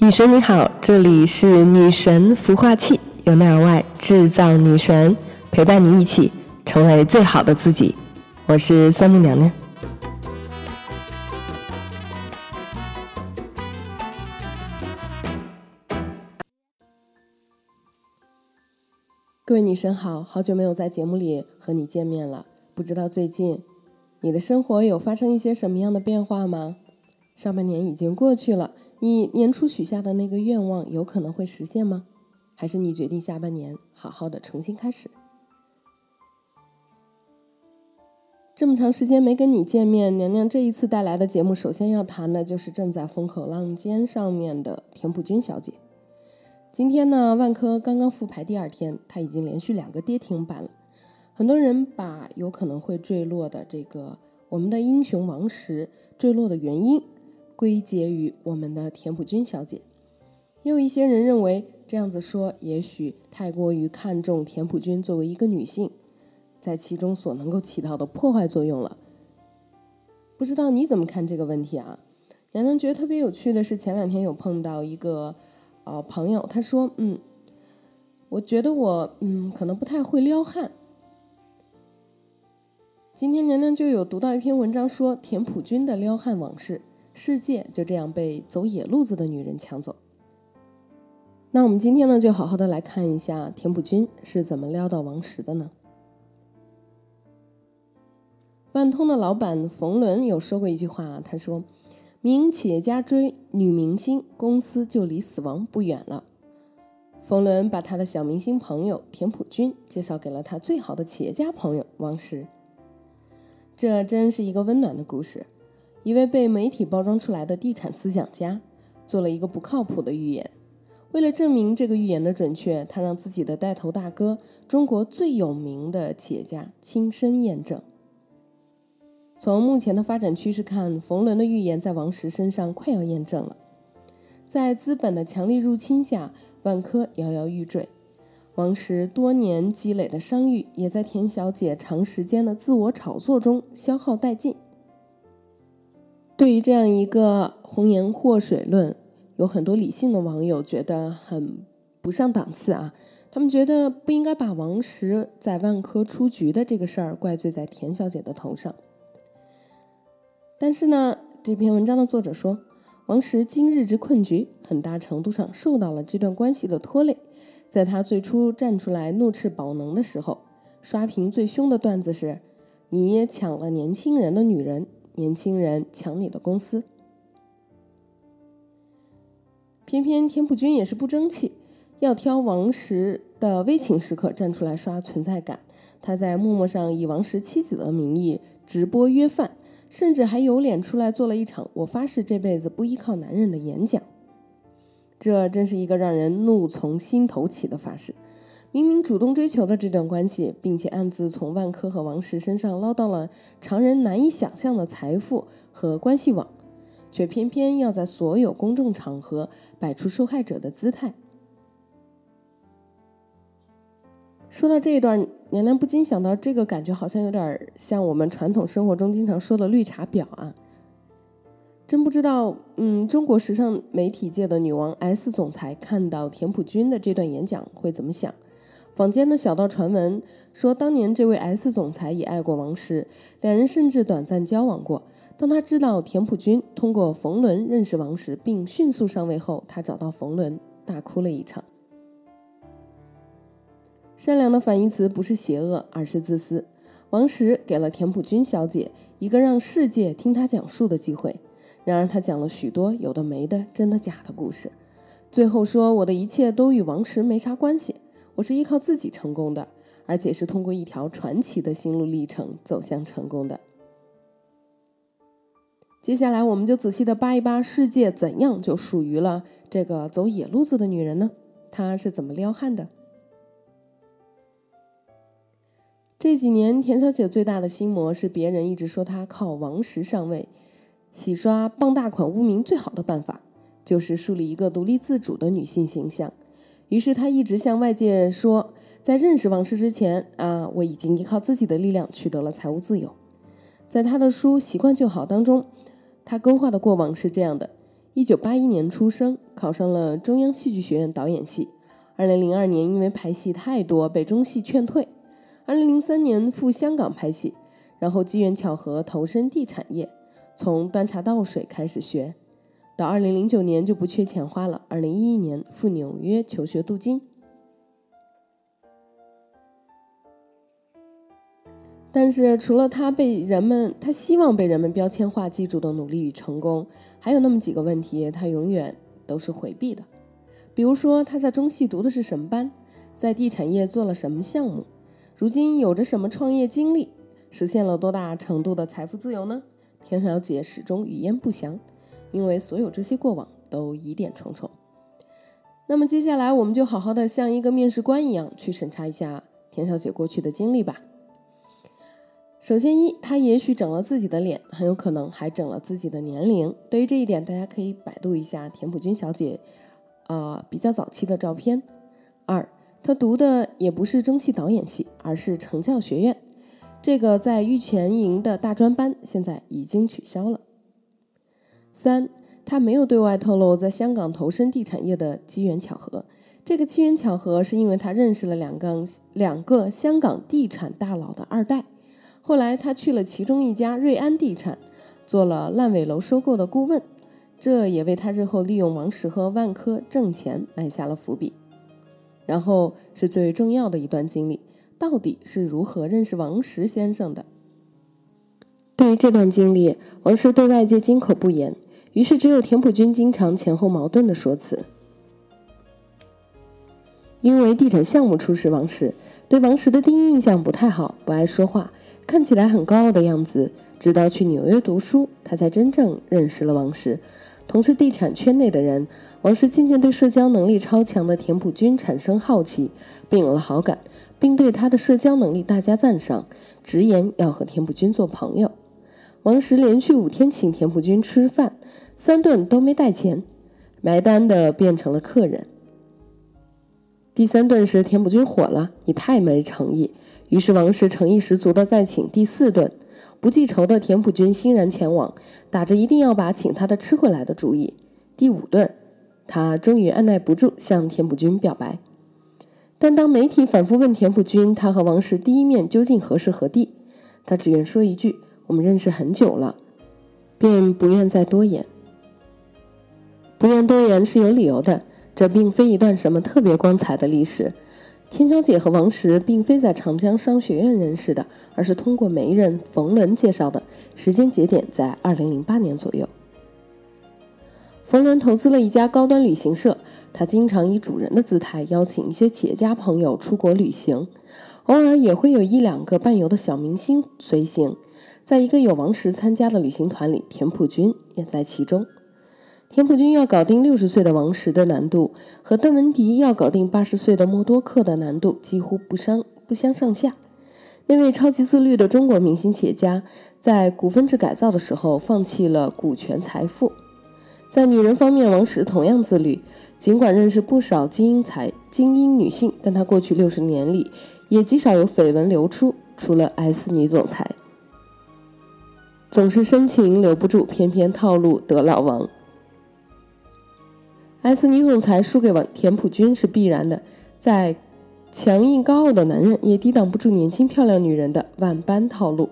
女神你好，这里是女神孵化器，由内而外制造女神，陪伴你一起成为最好的自己。我是三木娘娘。各位女神好，好久没有在节目里和你见面了，不知道最近你的生活有发生一些什么样的变化吗？上半年已经过去了。你年初许下的那个愿望有可能会实现吗？还是你决定下半年好好的重新开始？这么长时间没跟你见面，娘娘这一次带来的节目，首先要谈的就是正在风口浪尖上面的田朴珺小姐。今天呢，万科刚刚复牌第二天，它已经连续两个跌停板了。很多人把有可能会坠落的这个我们的英雄王石坠落的原因。归结于我们的田朴珺小姐，也有一些人认为这样子说，也许太过于看重田朴珺作为一个女性，在其中所能够起到的破坏作用了。不知道你怎么看这个问题啊？娘娘觉得特别有趣的是，前两天有碰到一个呃朋友，他说，嗯，我觉得我嗯可能不太会撩汉。今天娘娘就有读到一篇文章，说田朴珺的撩汉往事。世界就这样被走野路子的女人抢走。那我们今天呢，就好好的来看一下田朴珺是怎么撩到王石的呢？万通的老板冯仑有说过一句话，他说：“名企业家追女明星，公司就离死亡不远了。”冯仑把他的小明星朋友田朴珺介绍给了他最好的企业家朋友王石。这真是一个温暖的故事。一位被媒体包装出来的地产思想家，做了一个不靠谱的预言。为了证明这个预言的准确，他让自己的带头大哥、中国最有名的企业家亲身验证。从目前的发展趋势看，冯仑的预言在王石身上快要验证了。在资本的强力入侵下，万科摇摇欲坠，王石多年积累的商誉也在田小姐长时间的自我炒作中消耗殆尽。对于这样一个红颜祸水论，有很多理性的网友觉得很不上档次啊。他们觉得不应该把王石在万科出局的这个事儿怪罪在田小姐的头上。但是呢，这篇文章的作者说，王石今日之困局，很大程度上受到了这段关系的拖累。在他最初站出来怒斥宝能的时候，刷屏最凶的段子是：“你也抢了年轻人的女人。”年轻人抢你的公司，偏偏田朴珺也是不争气，要挑王石的危情时刻站出来刷存在感。他在陌陌上以王石妻子的名义直播约饭，甚至还有脸出来做了一场“我发誓这辈子不依靠男人”的演讲。这真是一个让人怒从心头起的发誓。明明主动追求的这段关系，并且暗自从万科和王石身上捞到了常人难以想象的财富和关系网，却偏偏要在所有公众场合摆出受害者的姿态。说到这一段，娘娘不禁想到，这个感觉好像有点像我们传统生活中经常说的绿茶婊啊！真不知道，嗯，中国时尚媒体界的女王 S 总裁看到田朴珺的这段演讲会怎么想？坊间的小道传闻说，当年这位 S 总裁也爱过王石，两人甚至短暂交往过。当他知道田朴珺通过冯仑认识王石并迅速上位后，他找到冯仑大哭了一场。善良的反义词不是邪恶，而是自私。王石给了田朴珺小姐一个让世界听他讲述的机会，然而他讲了许多有的没的、真的假的故事，最后说我的一切都与王石没啥关系。我是依靠自己成功的，而且是通过一条传奇的心路历程走向成功的。接下来，我们就仔细的扒一扒世界怎样就属于了这个走野路子的女人呢？她是怎么撩汉的？这几年，田小姐最大的心魔是别人一直说她靠王石上位，洗刷傍大款污名最好的办法就是树立一个独立自主的女性形象。于是他一直向外界说，在认识王石之前啊，我已经依靠自己的力量取得了财务自由。在他的书《习惯就好》当中，他勾画的过往是这样的：一九八一年出生，考上了中央戏剧学院导演系。二零零二年因为拍戏太多被中戏劝退。二零零三年赴香港拍戏，然后机缘巧合投身地产业，从端茶倒水开始学，到二零零九年就不缺钱花了。二零一一年赴纽约求学镀金。但是除了他被人们，他希望被人们标签化记住的努力与成功，还有那么几个问题，他永远都是回避的。比如说，他在中戏读的是什么班，在地产业做了什么项目，如今有着什么创业经历，实现了多大程度的财富自由呢？田小姐始终语焉不详，因为所有这些过往都疑点重重。那么接下来，我们就好好的像一个面试官一样去审查一下田小姐过去的经历吧。首先，一，他也许整了自己的脸，很有可能还整了自己的年龄。对于这一点，大家可以百度一下田朴珺小姐，啊，比较早期的照片。二，她读的也不是中戏导演系，而是成教学院，这个在玉泉营的大专班现在已经取消了。三，他没有对外透露在香港投身地产业的机缘巧合，这个机缘巧合是因为他认识了两个两个香港地产大佬的二代。后来他去了其中一家瑞安地产，做了烂尾楼收购的顾问，这也为他日后利用王石和万科挣钱埋下了伏笔。然后是最重要的一段经历，到底是如何认识王石先生的？对于这段经历，王石对外界金口不言，于是只有田朴珺经常前后矛盾的说辞。因为地产项目出事，王石对王石的第一印象不太好，不爱说话。看起来很高傲的样子，直到去纽约读书，他才真正认识了王石。同是地产圈内的人，王石渐渐对社交能力超强的田朴珺产生好奇，并有了好感，并对他的社交能力大加赞赏，直言要和田朴珺做朋友。王石连续五天请田朴珺吃饭，三顿都没带钱，埋单的变成了客人。第三顿时，田朴珺火了：“你太没诚意。”于是王石诚意十足的再请第四顿，不记仇的田朴珺欣然前往，打着一定要把请他的吃回来的主意。第五顿，他终于按耐不住向田朴珺表白。但当媒体反复问田朴珺他和王石第一面究竟何时何地，他只愿说一句：“我们认识很久了。”便不愿再多言。不愿多言是有理由的，这并非一段什么特别光彩的历史。田小姐和王石并非在长江商学院认识的，而是通过媒人冯仑介绍的。时间节点在二零零八年左右。冯仑投资了一家高端旅行社，他经常以主人的姿态邀请一些企业家朋友出国旅行，偶尔也会有一两个伴游的小明星随行。在一个有王石参加的旅行团里，田朴珺也在其中。田朴珺要搞定六十岁的王石的难度，和邓文迪要搞定八十岁的默多克的难度几乎不相不相上下。那位超级自律的中国明星企业家，在股份制改造的时候放弃了股权财富。在女人方面，王石同样自律，尽管认识不少精英才精英女性，但他过去六十年里也极少有绯闻流出，除了 S 女总裁，总是深情留不住，偏偏套路得老王。S 女总裁输给王田朴珺是必然的，在强硬高傲的男人也抵挡不住年轻漂亮女人的万般套路。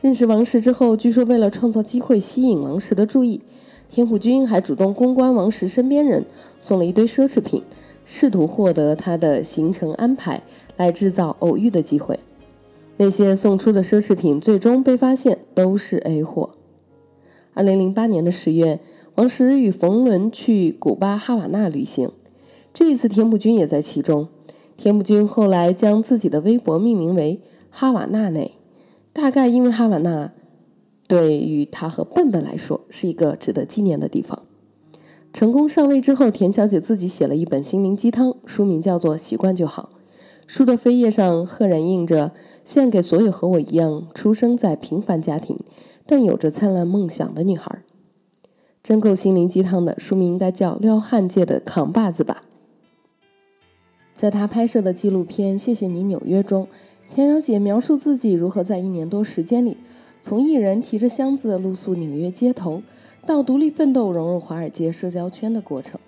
认识王石之后，据说为了创造机会吸引王石的注意，田朴珺还主动公关王石身边人，送了一堆奢侈品，试图获得他的行程安排，来制造偶遇的机会。那些送出的奢侈品最终被发现都是 A 货。二零零八年的十月。王石与冯仑去古巴哈瓦那旅行，这一次田朴珺也在其中。田朴珺后来将自己的微博命名为“哈瓦那内”，大概因为哈瓦那对于他和笨笨来说是一个值得纪念的地方。成功上位之后，田小姐自己写了一本心灵鸡汤，书名叫做《习惯就好》。书的扉页上赫然印着“献给所有和我一样出生在平凡家庭，但有着灿烂梦想的女孩”。真够心灵鸡汤的，书名应该叫《撩汉界的扛把子》吧。在他拍摄的纪录片《谢谢你纽约》中，田小姐描述自己如何在一年多时间里，从一人提着箱子露宿纽约街头，到独立奋斗、融入华尔街社交圈的过程。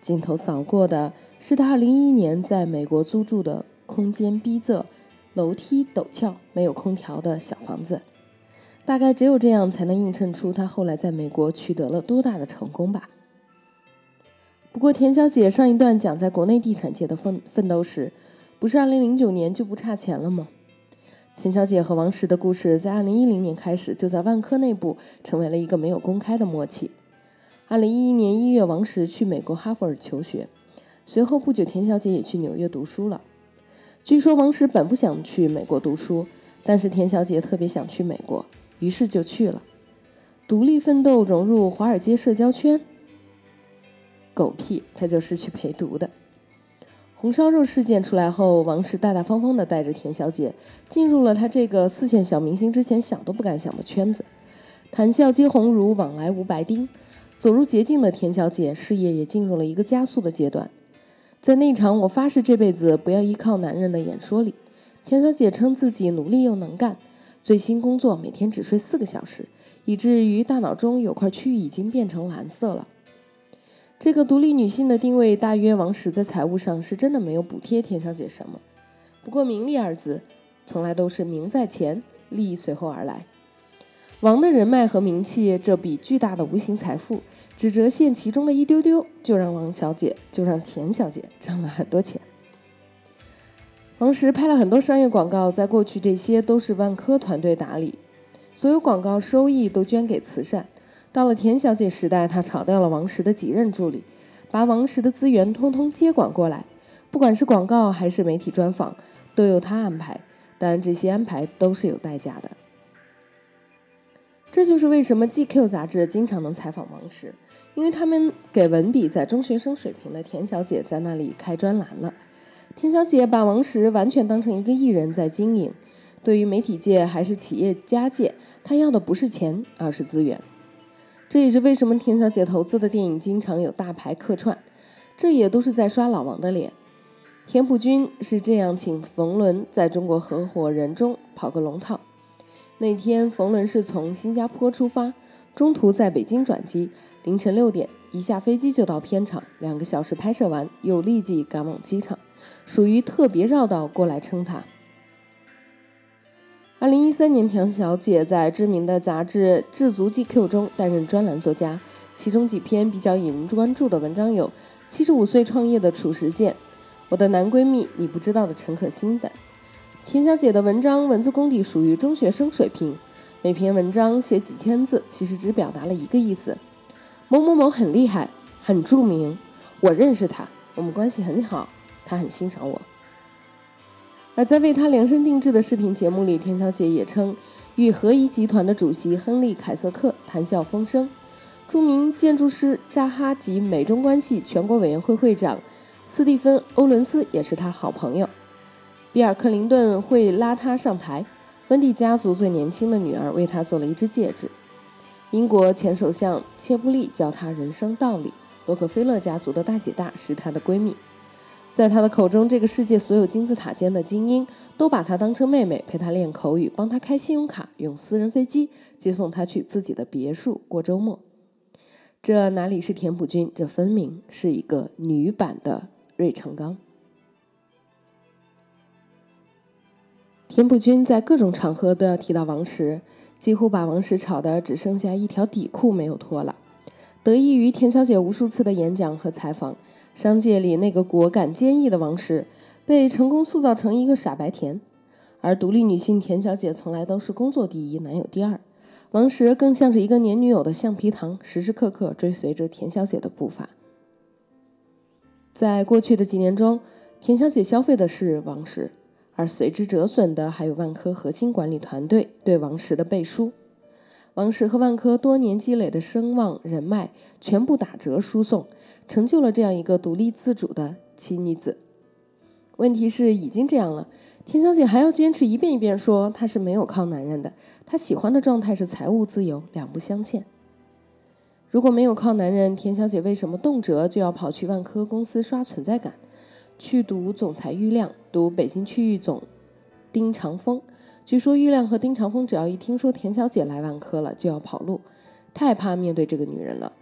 镜头扫过的是他2011年在美国租住的空间逼仄、楼梯陡峭、没有空调的小房子。大概只有这样才能映衬出他后来在美国取得了多大的成功吧。不过，田小姐上一段讲在国内地产界的奋奋斗史，不是2009年就不差钱了吗？田小姐和王石的故事在2010年开始就在万科内部成为了一个没有公开的默契。2011年1月，王石去美国哈佛尔求学，随后不久，田小姐也去纽约读书了。据说王石本不想去美国读书，但是田小姐特别想去美国。于是就去了，独立奋斗，融入华尔街社交圈。狗屁，他就是去陪读的。红烧肉事件出来后，王石大大方方的带着田小姐进入了他这个四线小明星之前想都不敢想的圈子。谈笑皆鸿儒，往来无白丁。走入捷径的田小姐，事业也进入了一个加速的阶段。在那场“我发誓这辈子不要依靠男人”的演说里，田小姐称自己努力又能干。最新工作每天只睡四个小时，以至于大脑中有块区域已经变成蓝色了。这个独立女性的定位，大约王石在财务上是真的没有补贴田小姐什么。不过名利二字，从来都是名在前，利随后而来。王的人脉和名气这笔巨大的无形财富，只折现其中的一丢丢，就让王小姐，就让田小姐挣了很多钱。王石拍了很多商业广告，在过去这些都是万科团队打理，所有广告收益都捐给慈善。到了田小姐时代，她炒掉了王石的几任助理，把王石的资源通通接管过来，不管是广告还是媒体专访，都由她安排。当然，这些安排都是有代价的。这就是为什么 GQ 杂志经常能采访王石，因为他们给文笔在中学生水平的田小姐在那里开专栏了。田小姐把王石完全当成一个艺人在经营，对于媒体界还是企业家界，她要的不是钱，而是资源。这也是为什么田小姐投资的电影经常有大牌客串，这也都是在刷老王的脸。田朴珺是这样请冯仑在中国合伙人中跑个龙套。那天冯仑是从新加坡出发，中途在北京转机，凌晨六点一下飞机就到片场，两个小时拍摄完又立即赶往机场。属于特别绕道过来称他。二零一三年，田小姐在知名的杂志《智足 GQ》中担任专栏作家，其中几篇比较引人关注的文章有《七十五岁创业的褚时健》《我的男闺蜜你不知道的陈可辛》等。田小姐的文章文字功底属于中学生水平，每篇文章写几千字，其实只表达了一个意思：某某某很厉害，很著名，我认识他，我们关系很好。他很欣赏我，而在为他量身定制的视频节目里，田小姐也称与合宜集团的主席亨利·凯瑟克谈笑风生，著名建筑师扎哈及美中关系全国委员会会长斯蒂芬·欧伦斯也是他好朋友。比尔·克林顿会拉他上台，芬蒂家族最年轻的女儿为他做了一只戒指，英国前首相切布利教他人生道理，洛克菲勒家族的大姐大是他的闺蜜。在他的口中，这个世界所有金字塔尖的精英都把他当成妹妹，陪他练口语，帮他开信用卡，用私人飞机接送他去自己的别墅过周末。这哪里是田朴珺？这分明是一个女版的芮成钢。田朴珺在各种场合都要提到王石，几乎把王石炒的只剩下一条底裤没有脱了。得益于田小姐无数次的演讲和采访。商界里那个果敢坚毅的王石，被成功塑造成一个傻白甜，而独立女性田小姐从来都是工作第一，男友第二。王石更像是一个黏女友的橡皮糖，时时刻刻追随着田小姐的步伐。在过去的几年中，田小姐消费的是王石，而随之折损的还有万科核心管理团队对王石的背书。王石和万科多年积累的声望人脉，全部打折输送。成就了这样一个独立自主的奇女子。问题是，已经这样了，田小姐还要坚持一遍一遍说她是没有靠男人的，她喜欢的状态是财务自由，两不相欠。如果没有靠男人，田小姐为什么动辄就要跑去万科公司刷存在感，去读总裁郁亮，读北京区域总丁长风？据说郁亮和丁长风只要一听说田小姐来万科了，就要跑路。太怕面对这个女人了。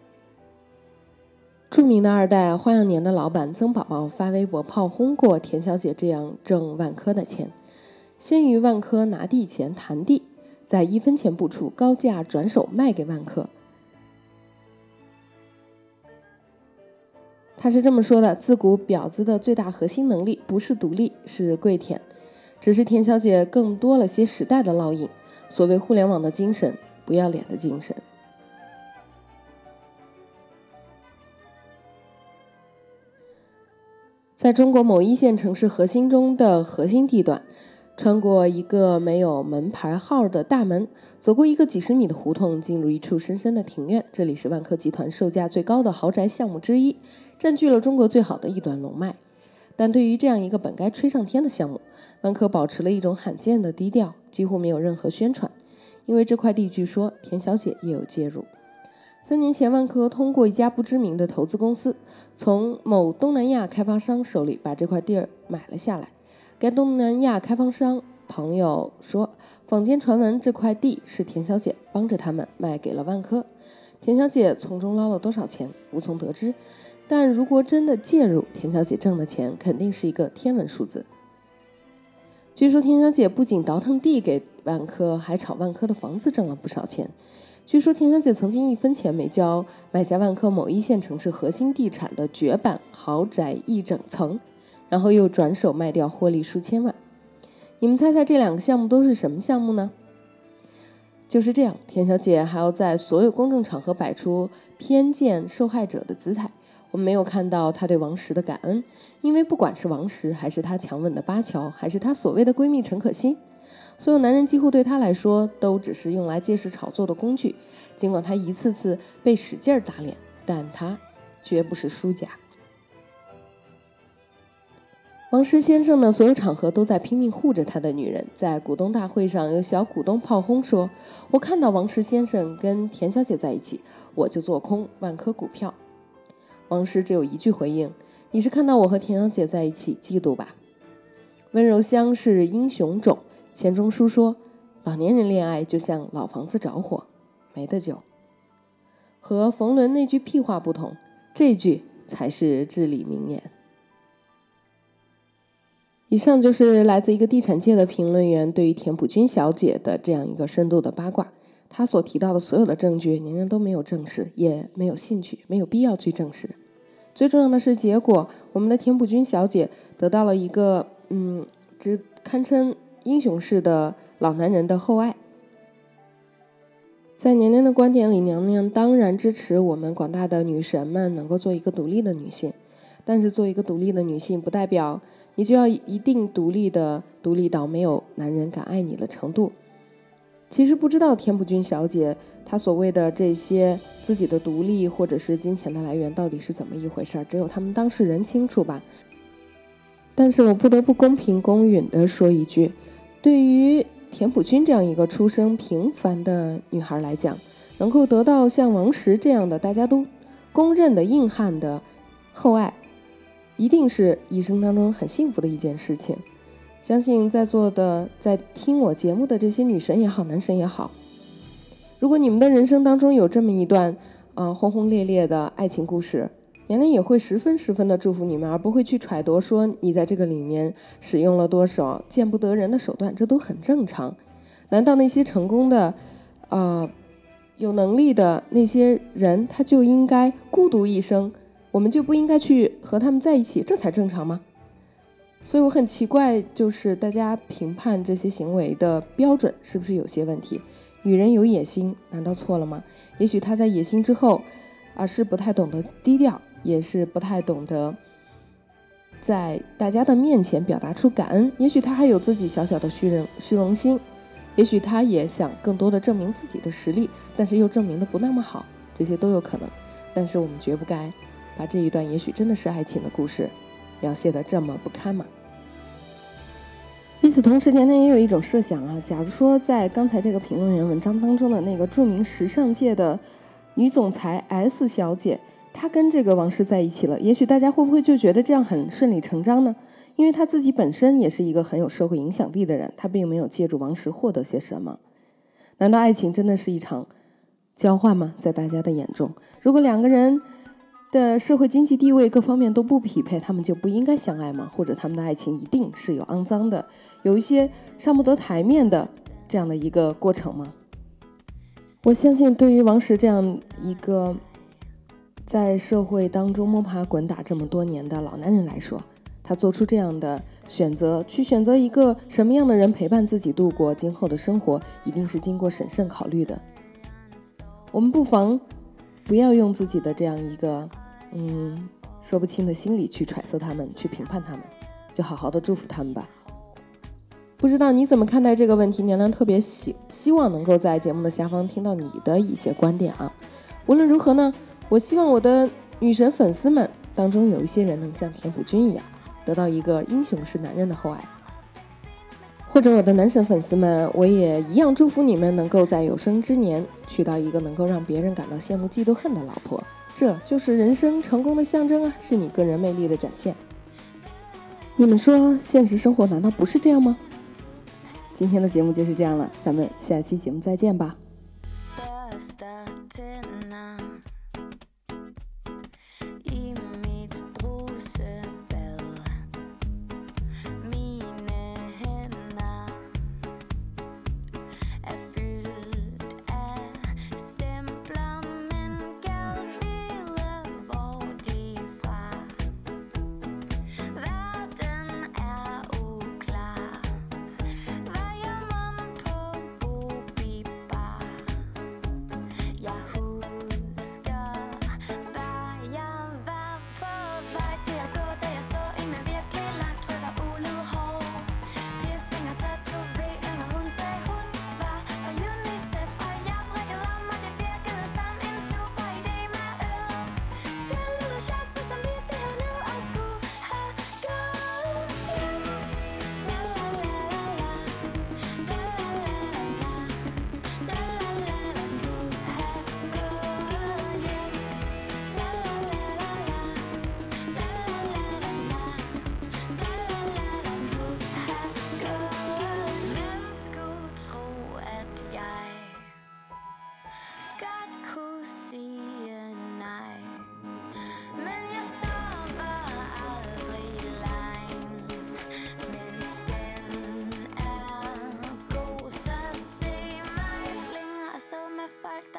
著名的二代花样年的老板曾宝宝发微博炮轰过田小姐这样挣万科的钱，先于万科拿地钱谈地，再一分钱不出高价转手卖给万科。他是这么说的：自古婊子的最大核心能力不是独立，是跪舔，只是田小姐更多了些时代的烙印。所谓互联网的精神，不要脸的精神。在中国某一线城市核心中的核心地段，穿过一个没有门牌号的大门，走过一个几十米的胡同，进入一处深深的庭院。这里是万科集团售价最高的豪宅项目之一，占据了中国最好的一段龙脉。但对于这样一个本该吹上天的项目，万科保持了一种罕见的低调，几乎没有任何宣传。因为这块地，据说田小姐也有介入。三年前，万科通过一家不知名的投资公司，从某东南亚开发商手里把这块地儿买了下来。该东南亚开发商朋友说，坊间传闻这块地是田小姐帮着他们卖给了万科，田小姐从中捞了多少钱，无从得知。但如果真的介入，田小姐挣的钱肯定是一个天文数字。据说田小姐不仅倒腾地给万科，还炒万科的房子挣了不少钱。据说田小姐曾经一分钱没交，买下万科某一线城市核心地产的绝版豪宅一整层，然后又转手卖掉，获利数千万。你们猜猜这两个项目都是什么项目呢？就是这样，田小姐还要在所有公众场合摆出偏见受害者的姿态。我们没有看到她对王石的感恩，因为不管是王石，还是她强吻的巴乔，还是她所谓的闺蜜陈可辛。所有男人几乎对她来说都只是用来借势炒作的工具，尽管她一次次被使劲打脸，但她绝不是输家。王石先生的所有场合都在拼命护着他的女人，在股东大会上，有小股东炮轰说：“我看到王石先生跟田小姐在一起，我就做空万科股票。”王石只有一句回应：“你是看到我和田小姐在一起嫉妒吧？”温柔乡是英雄种。钱钟书说：“老年人恋爱就像老房子着火，没得救。”和冯仑那句屁话不同，这句才是至理名言。以上就是来自一个地产界的评论员对于田朴珺小姐的这样一个深度的八卦。他所提到的所有的证据，年年都没有证实，也没有兴趣，没有必要去证实。最重要的是结果，我们的田朴珺小姐得到了一个，嗯，只堪称。英雄式的老男人的厚爱，在娘娘的观点里，娘娘当然支持我们广大的女神们能够做一个独立的女性。但是，做一个独立的女性，不代表你就要一定独立的独立到没有男人敢爱你的程度。其实，不知道田朴珺小姐她所谓的这些自己的独立或者是金钱的来源到底是怎么一回事儿，只有他们当事人清楚吧。但是我不得不公平公允的说一句。对于田朴珺这样一个出生平凡的女孩来讲，能够得到像王石这样的大家都公认的硬汉的厚爱，一定是一生当中很幸福的一件事情。相信在座的在听我节目的这些女神也好，男神也好，如果你们的人生当中有这么一段啊轰轰烈烈的爱情故事。娘娘也会十分十分的祝福你们，而不会去揣度说你在这个里面使用了多少见不得人的手段，这都很正常。难道那些成功的、啊有能力的那些人，他就应该孤独一生，我们就不应该去和他们在一起，这才正常吗？所以我很奇怪，就是大家评判这些行为的标准是不是有些问题？女人有野心，难道错了吗？也许她在野心之后，而是不太懂得低调。也是不太懂得在大家的面前表达出感恩，也许他还有自己小小的虚荣虚荣心，也许他也想更多的证明自己的实力，但是又证明的不那么好，这些都有可能。但是我们绝不该把这一段也许真的是爱情的故事描写的这么不堪嘛。与此同时，年年也有一种设想啊，假如说在刚才这个评论员文章当中的那个著名时尚界的女总裁 S 小姐。他跟这个王石在一起了，也许大家会不会就觉得这样很顺理成章呢？因为他自己本身也是一个很有社会影响力的人，他并没有借助王石获得些什么。难道爱情真的是一场交换吗？在大家的眼中，如果两个人的社会经济地位各方面都不匹配，他们就不应该相爱吗？或者他们的爱情一定是有肮脏的，有一些上不得台面的这样的一个过程吗？我相信，对于王石这样一个在社会当中摸爬滚打这么多年的老男人来说，他做出这样的选择，去选择一个什么样的人陪伴自己度过今后的生活，一定是经过审慎考虑的。我们不妨不要用自己的这样一个嗯说不清的心理去揣测他们，去评判他们，就好好的祝福他们吧。不知道你怎么看待这个问题？娘娘特别希希望能够在节目的下方听到你的一些观点啊。无论如何呢，我希望我的女神粉丝们当中有一些人能像田朴珺一样，得到一个英雄式男人的厚爱。或者我的男神粉丝们，我也一样祝福你们能够在有生之年娶到一个能够让别人感到羡慕嫉妒恨的老婆。这就是人生成功的象征啊，是你个人魅力的展现。你们说，现实生活难道不是这样吗？今天的节目就是这样了，咱们下期节目再见吧。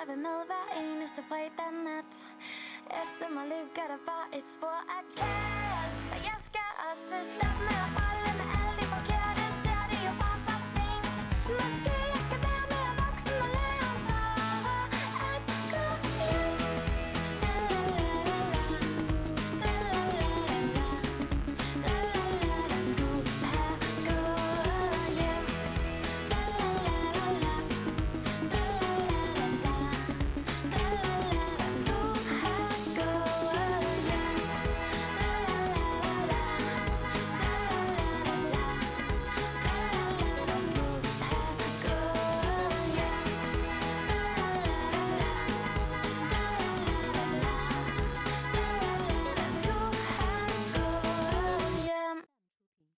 Vil med hver eneste fredag nat. Efter mig ligger der bare et spor af kaos. Og jeg skal også stoppe med at holde